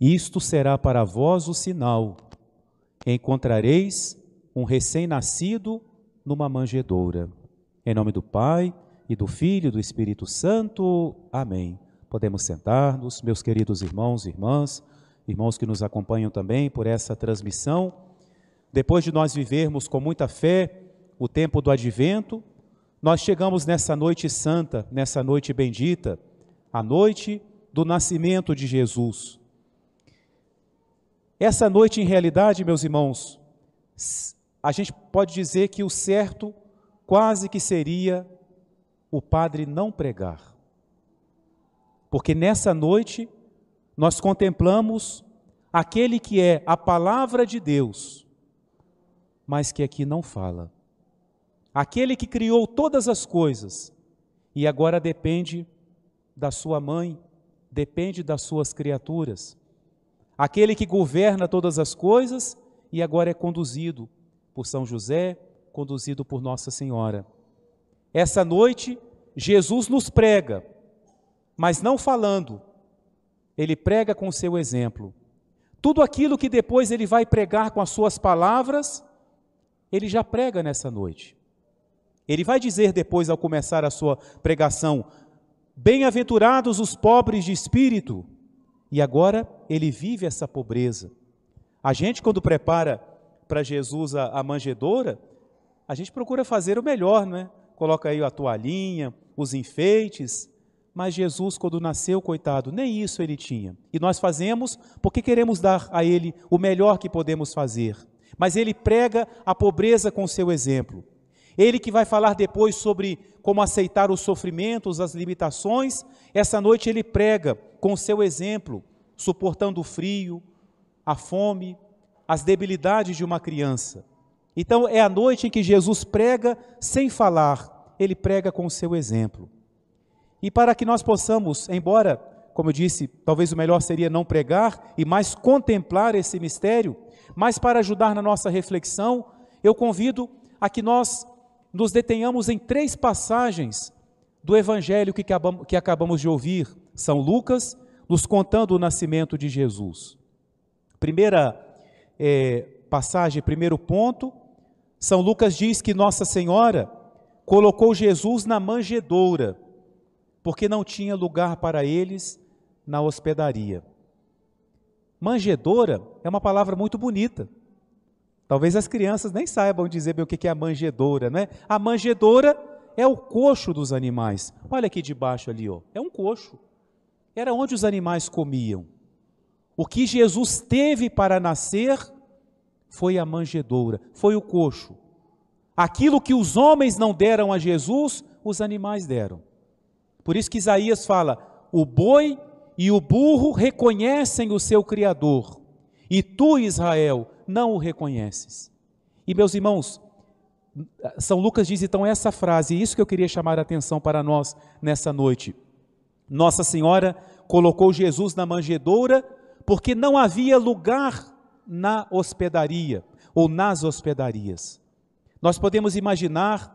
Isto será para vós o sinal: encontrareis um recém-nascido numa manjedoura. Em nome do Pai, e do Filho e do Espírito Santo. Amém. Podemos sentar-nos, meus queridos irmãos e irmãs, irmãos que nos acompanham também por essa transmissão. Depois de nós vivermos com muita fé o tempo do advento, nós chegamos nessa noite santa, nessa noite bendita, a noite do nascimento de Jesus. Essa noite, em realidade, meus irmãos, a gente pode dizer que o certo quase que seria o padre não pregar. Porque nessa noite nós contemplamos aquele que é a palavra de Deus, mas que aqui não fala. Aquele que criou todas as coisas e agora depende da sua mãe, depende das suas criaturas. Aquele que governa todas as coisas e agora é conduzido por São José, conduzido por Nossa Senhora. Essa noite, Jesus nos prega, mas não falando, ele prega com o seu exemplo. Tudo aquilo que depois ele vai pregar com as suas palavras, ele já prega nessa noite. Ele vai dizer depois, ao começar a sua pregação: Bem-aventurados os pobres de espírito. E agora ele vive essa pobreza. A gente, quando prepara para Jesus a, a manjedoura, a gente procura fazer o melhor, não é? coloca aí a toalhinha, os enfeites, mas Jesus, quando nasceu, coitado, nem isso ele tinha. E nós fazemos porque queremos dar a ele o melhor que podemos fazer. Mas ele prega a pobreza com seu exemplo. Ele que vai falar depois sobre como aceitar os sofrimentos, as limitações, essa noite ele prega com seu exemplo, suportando o frio, a fome, as debilidades de uma criança. Então é a noite em que Jesus prega sem falar, ele prega com o seu exemplo. E para que nós possamos, embora, como eu disse, talvez o melhor seria não pregar e mais contemplar esse mistério, mas para ajudar na nossa reflexão, eu convido a que nós nos detenhamos em três passagens do evangelho que acabamos, de ouvir. São Lucas nos contando o nascimento de Jesus. Primeira é, passagem, primeiro ponto, são Lucas diz que Nossa Senhora colocou Jesus na manjedoura, porque não tinha lugar para eles na hospedaria. Manjedoura é uma palavra muito bonita. Talvez as crianças nem saibam dizer bem o que é a manjedoura, né? A manjedoura é o coxo dos animais. Olha aqui debaixo ali, ó. É um coxo. Era onde os animais comiam. O que Jesus teve para nascer foi a manjedoura, foi o coxo. Aquilo que os homens não deram a Jesus, os animais deram. Por isso que Isaías fala: o boi e o burro reconhecem o seu Criador, e tu, Israel, não o reconheces. E meus irmãos, São Lucas diz então essa frase, e isso que eu queria chamar a atenção para nós nessa noite. Nossa Senhora colocou Jesus na manjedoura porque não havia lugar na hospedaria ou nas hospedarias. Nós podemos imaginar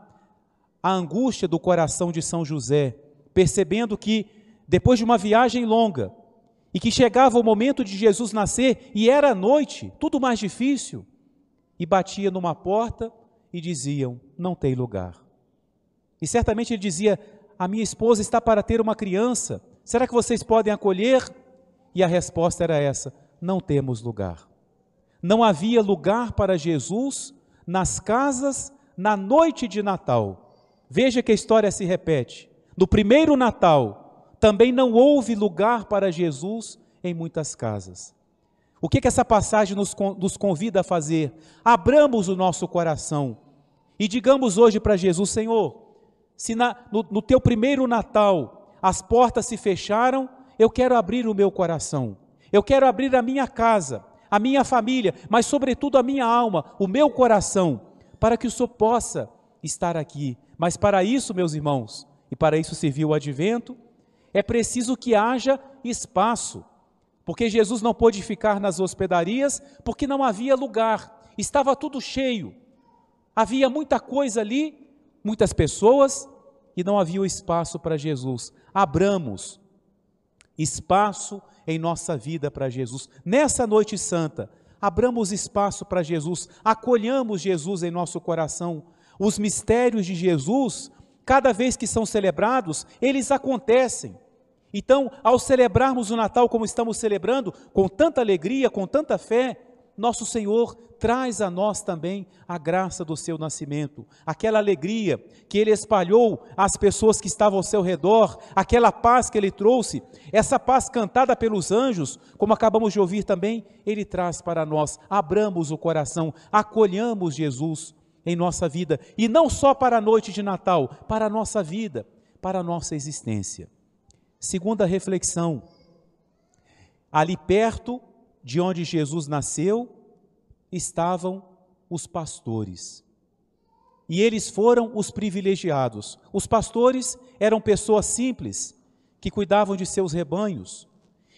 a angústia do coração de São José, percebendo que, depois de uma viagem longa, e que chegava o momento de Jesus nascer, e era noite, tudo mais difícil, e batia numa porta e diziam: Não tem lugar. E certamente ele dizia: A minha esposa está para ter uma criança, será que vocês podem acolher? E a resposta era essa: Não temos lugar não havia lugar para Jesus nas casas na noite de Natal. Veja que a história se repete. No primeiro Natal, também não houve lugar para Jesus em muitas casas. O que, que essa passagem nos, nos convida a fazer? Abramos o nosso coração e digamos hoje para Jesus: Senhor, se na, no, no teu primeiro Natal as portas se fecharam, eu quero abrir o meu coração, eu quero abrir a minha casa a minha família, mas sobretudo a minha alma, o meu coração, para que o Senhor possa estar aqui. Mas para isso, meus irmãos, e para isso serviu o advento, é preciso que haja espaço, porque Jesus não pôde ficar nas hospedarias, porque não havia lugar, estava tudo cheio, havia muita coisa ali, muitas pessoas, e não havia espaço para Jesus. Abramos espaço em nossa vida para Jesus. Nessa noite santa, abramos espaço para Jesus, acolhamos Jesus em nosso coração. Os mistérios de Jesus, cada vez que são celebrados, eles acontecem. Então, ao celebrarmos o Natal como estamos celebrando, com tanta alegria, com tanta fé, nosso Senhor traz a nós também a graça do seu nascimento, aquela alegria que ele espalhou às pessoas que estavam ao seu redor, aquela paz que ele trouxe, essa paz cantada pelos anjos, como acabamos de ouvir também, ele traz para nós. Abramos o coração, acolhamos Jesus em nossa vida, e não só para a noite de Natal, para a nossa vida, para a nossa existência. Segunda reflexão, ali perto de onde Jesus nasceu, estavam os pastores. E eles foram os privilegiados. Os pastores eram pessoas simples que cuidavam de seus rebanhos.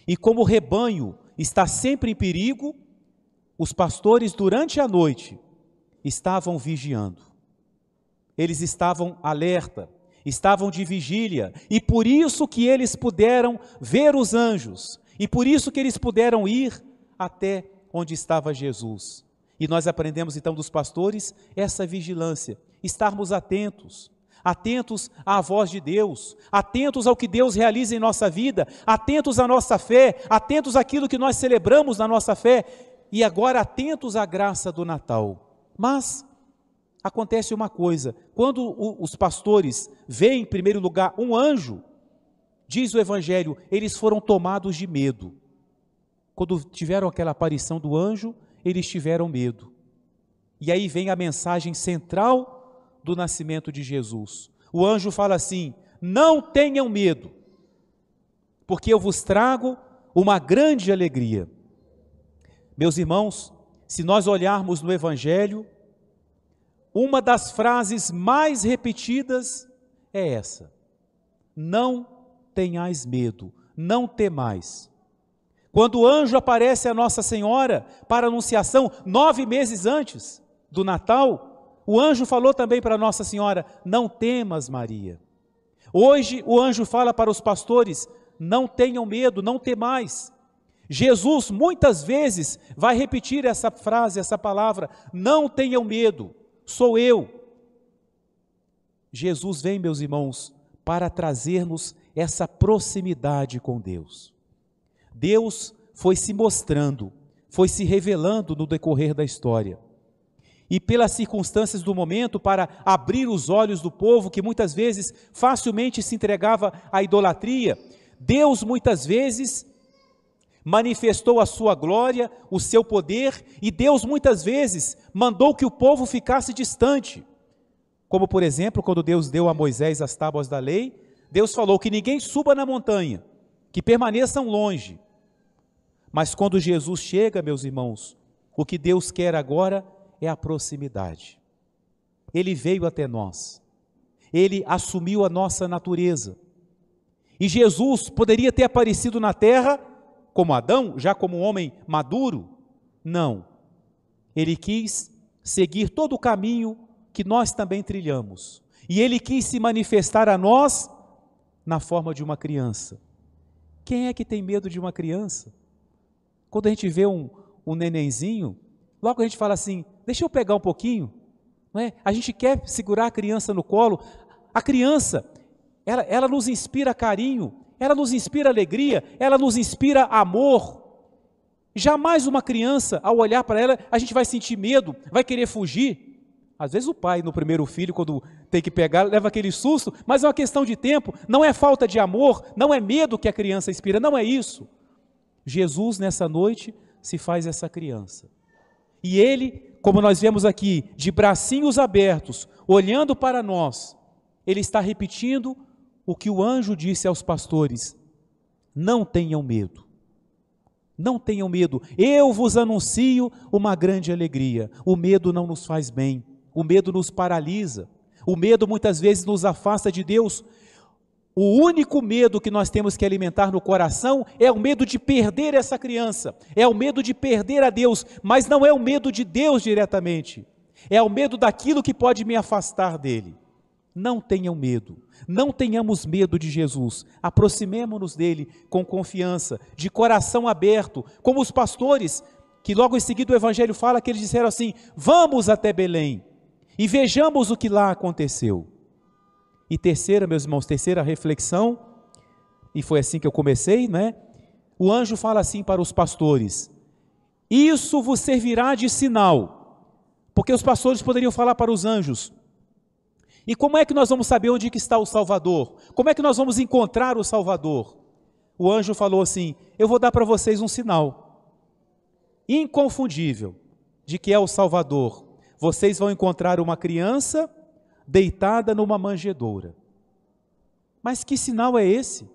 E como o rebanho está sempre em perigo, os pastores durante a noite estavam vigiando. Eles estavam alerta, estavam de vigília, e por isso que eles puderam ver os anjos, e por isso que eles puderam ir até onde estava Jesus. E nós aprendemos então dos pastores essa vigilância, estarmos atentos, atentos à voz de Deus, atentos ao que Deus realiza em nossa vida, atentos à nossa fé, atentos àquilo que nós celebramos na nossa fé e agora atentos à graça do Natal. Mas acontece uma coisa: quando os pastores veem, em primeiro lugar, um anjo, diz o Evangelho, eles foram tomados de medo. Quando tiveram aquela aparição do anjo, eles tiveram medo. E aí vem a mensagem central do nascimento de Jesus. O anjo fala assim: Não tenham medo, porque eu vos trago uma grande alegria. Meus irmãos, se nós olharmos no Evangelho, uma das frases mais repetidas é essa: Não tenhais medo, não temais. Quando o anjo aparece a Nossa Senhora para anunciação, nove meses antes do Natal, o anjo falou também para Nossa Senhora: Não temas, Maria. Hoje o anjo fala para os pastores: Não tenham medo, não temais. Jesus muitas vezes vai repetir essa frase, essa palavra: Não tenham medo, sou eu. Jesus vem, meus irmãos, para trazer-nos essa proximidade com Deus. Deus foi se mostrando, foi se revelando no decorrer da história. E pelas circunstâncias do momento, para abrir os olhos do povo que muitas vezes facilmente se entregava à idolatria, Deus muitas vezes manifestou a sua glória, o seu poder, e Deus muitas vezes mandou que o povo ficasse distante. Como, por exemplo, quando Deus deu a Moisés as tábuas da lei, Deus falou que ninguém suba na montanha, que permaneçam longe. Mas quando Jesus chega, meus irmãos, o que Deus quer agora é a proximidade. Ele veio até nós, ele assumiu a nossa natureza. E Jesus poderia ter aparecido na terra como Adão, já como um homem maduro? Não. Ele quis seguir todo o caminho que nós também trilhamos. E ele quis se manifestar a nós na forma de uma criança. Quem é que tem medo de uma criança? Quando a gente vê um, um nenenzinho, logo a gente fala assim: deixa eu pegar um pouquinho. Não é? A gente quer segurar a criança no colo. A criança, ela, ela nos inspira carinho, ela nos inspira alegria, ela nos inspira amor. Jamais uma criança, ao olhar para ela, a gente vai sentir medo, vai querer fugir. Às vezes o pai, no primeiro filho, quando tem que pegar, leva aquele susto, mas é uma questão de tempo, não é falta de amor, não é medo que a criança inspira, não é isso. Jesus, nessa noite, se faz essa criança. E ele, como nós vemos aqui, de bracinhos abertos, olhando para nós, ele está repetindo o que o anjo disse aos pastores: Não tenham medo. Não tenham medo, eu vos anuncio uma grande alegria. O medo não nos faz bem, o medo nos paralisa, o medo muitas vezes nos afasta de Deus, o único medo que nós temos que alimentar no coração é o medo de perder essa criança, é o medo de perder a Deus, mas não é o medo de Deus diretamente, é o medo daquilo que pode me afastar dele. Não tenham medo, não tenhamos medo de Jesus, aproximemo-nos dele com confiança, de coração aberto, como os pastores, que logo em seguida o Evangelho fala que eles disseram assim: Vamos até Belém e vejamos o que lá aconteceu. E terceira, meus irmãos, terceira reflexão, e foi assim que eu comecei, né? O anjo fala assim para os pastores: Isso vos servirá de sinal, porque os pastores poderiam falar para os anjos: e como é que nós vamos saber onde que está o Salvador? Como é que nós vamos encontrar o Salvador? O anjo falou assim: Eu vou dar para vocês um sinal inconfundível de que é o Salvador. Vocês vão encontrar uma criança deitada numa manjedoura. Mas que sinal é esse?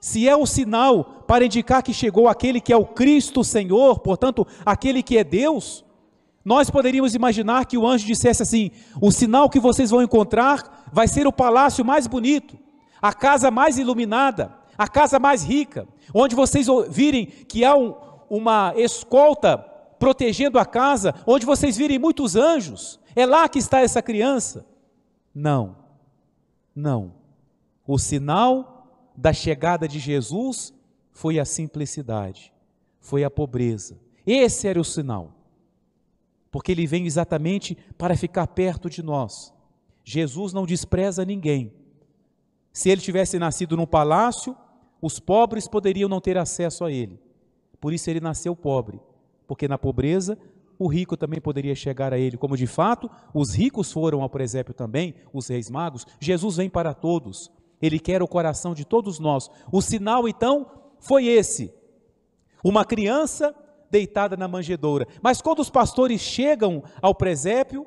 Se é o sinal para indicar que chegou aquele que é o Cristo Senhor, portanto, aquele que é Deus, nós poderíamos imaginar que o anjo dissesse assim: o sinal que vocês vão encontrar vai ser o palácio mais bonito, a casa mais iluminada, a casa mais rica, onde vocês virem que há um, uma escolta protegendo a casa, onde vocês virem muitos anjos, é lá que está essa criança. Não, não. O sinal da chegada de Jesus foi a simplicidade, foi a pobreza. Esse era o sinal porque ele vem exatamente para ficar perto de nós. Jesus não despreza ninguém. Se ele tivesse nascido num palácio, os pobres poderiam não ter acesso a ele. Por isso ele nasceu pobre, porque na pobreza o rico também poderia chegar a ele, como de fato os ricos foram ao presépio também, os reis magos. Jesus vem para todos. Ele quer o coração de todos nós. O sinal então foi esse: uma criança deitada na manjedoura. Mas quando os pastores chegam ao presépio,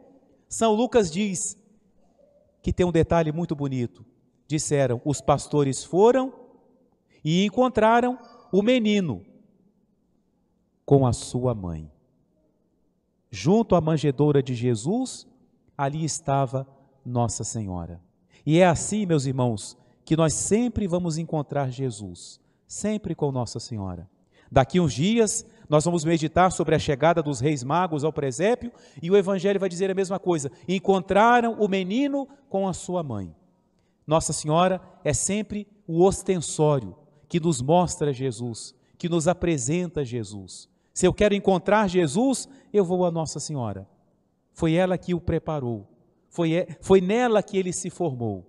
São Lucas diz que tem um detalhe muito bonito. Disseram: os pastores foram e encontraram o menino com a sua mãe. Junto à manjedoura de Jesus, ali estava Nossa Senhora. E é assim, meus irmãos, que nós sempre vamos encontrar Jesus, sempre com Nossa Senhora. Daqui uns dias nós vamos meditar sobre a chegada dos reis magos ao presépio e o Evangelho vai dizer a mesma coisa: encontraram o menino com a sua mãe. Nossa Senhora é sempre o ostensório que nos mostra Jesus, que nos apresenta Jesus. Se eu quero encontrar Jesus, eu vou a Nossa Senhora. Foi ela que o preparou, foi, foi nela que ele se formou.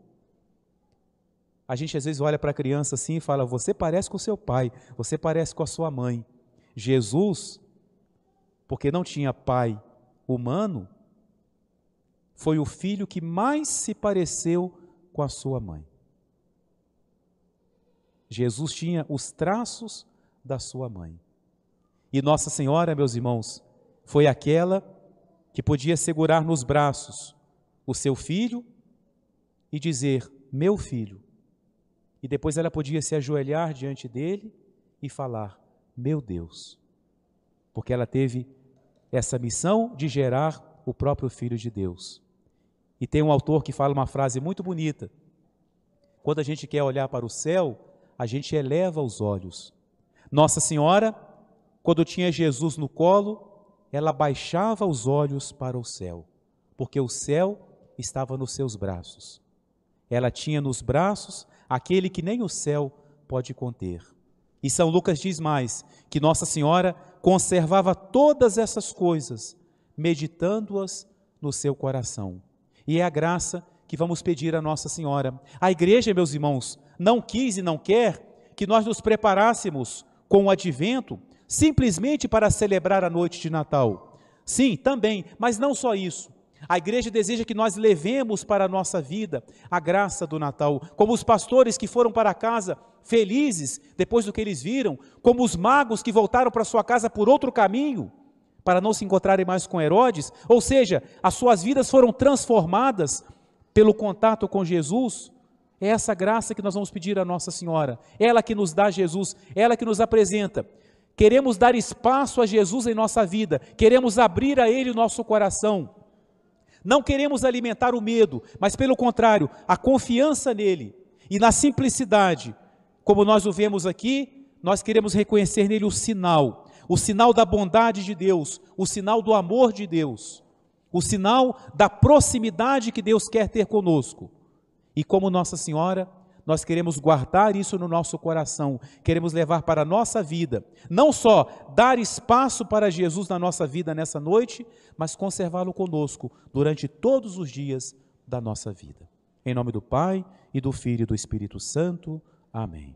A gente às vezes olha para a criança assim e fala: Você parece com seu pai, você parece com a sua mãe. Jesus, porque não tinha pai humano, foi o filho que mais se pareceu com a sua mãe. Jesus tinha os traços da sua mãe. E Nossa Senhora, meus irmãos, foi aquela que podia segurar nos braços o seu filho e dizer: Meu filho. E depois ela podia se ajoelhar diante dele e falar: meu Deus, porque ela teve essa missão de gerar o próprio Filho de Deus. E tem um autor que fala uma frase muito bonita. Quando a gente quer olhar para o céu, a gente eleva os olhos. Nossa Senhora, quando tinha Jesus no colo, ela baixava os olhos para o céu, porque o céu estava nos seus braços. Ela tinha nos braços aquele que nem o céu pode conter. E São Lucas diz mais que Nossa Senhora conservava todas essas coisas, meditando-as no seu coração. E é a graça que vamos pedir a Nossa Senhora. A igreja, meus irmãos, não quis e não quer que nós nos preparássemos com o advento simplesmente para celebrar a noite de Natal. Sim, também, mas não só isso. A igreja deseja que nós levemos para a nossa vida a graça do Natal, como os pastores que foram para casa felizes depois do que eles viram, como os magos que voltaram para sua casa por outro caminho, para não se encontrarem mais com Herodes, ou seja, as suas vidas foram transformadas pelo contato com Jesus. É essa graça que nós vamos pedir a Nossa Senhora, ela que nos dá Jesus, ela que nos apresenta. Queremos dar espaço a Jesus em nossa vida, queremos abrir a Ele o nosso coração não queremos alimentar o medo, mas pelo contrário, a confiança nele e na simplicidade, como nós o vemos aqui, nós queremos reconhecer nele o sinal, o sinal da bondade de Deus, o sinal do amor de Deus. o sinal da proximidade que Deus quer ter conosco. E como Nossa Senhora, nós queremos guardar isso no nosso coração, queremos levar para a nossa vida, não só dar espaço para Jesus na nossa vida nessa noite, mas conservá-lo conosco durante todos os dias da nossa vida. Em nome do Pai, e do Filho e do Espírito Santo. Amém.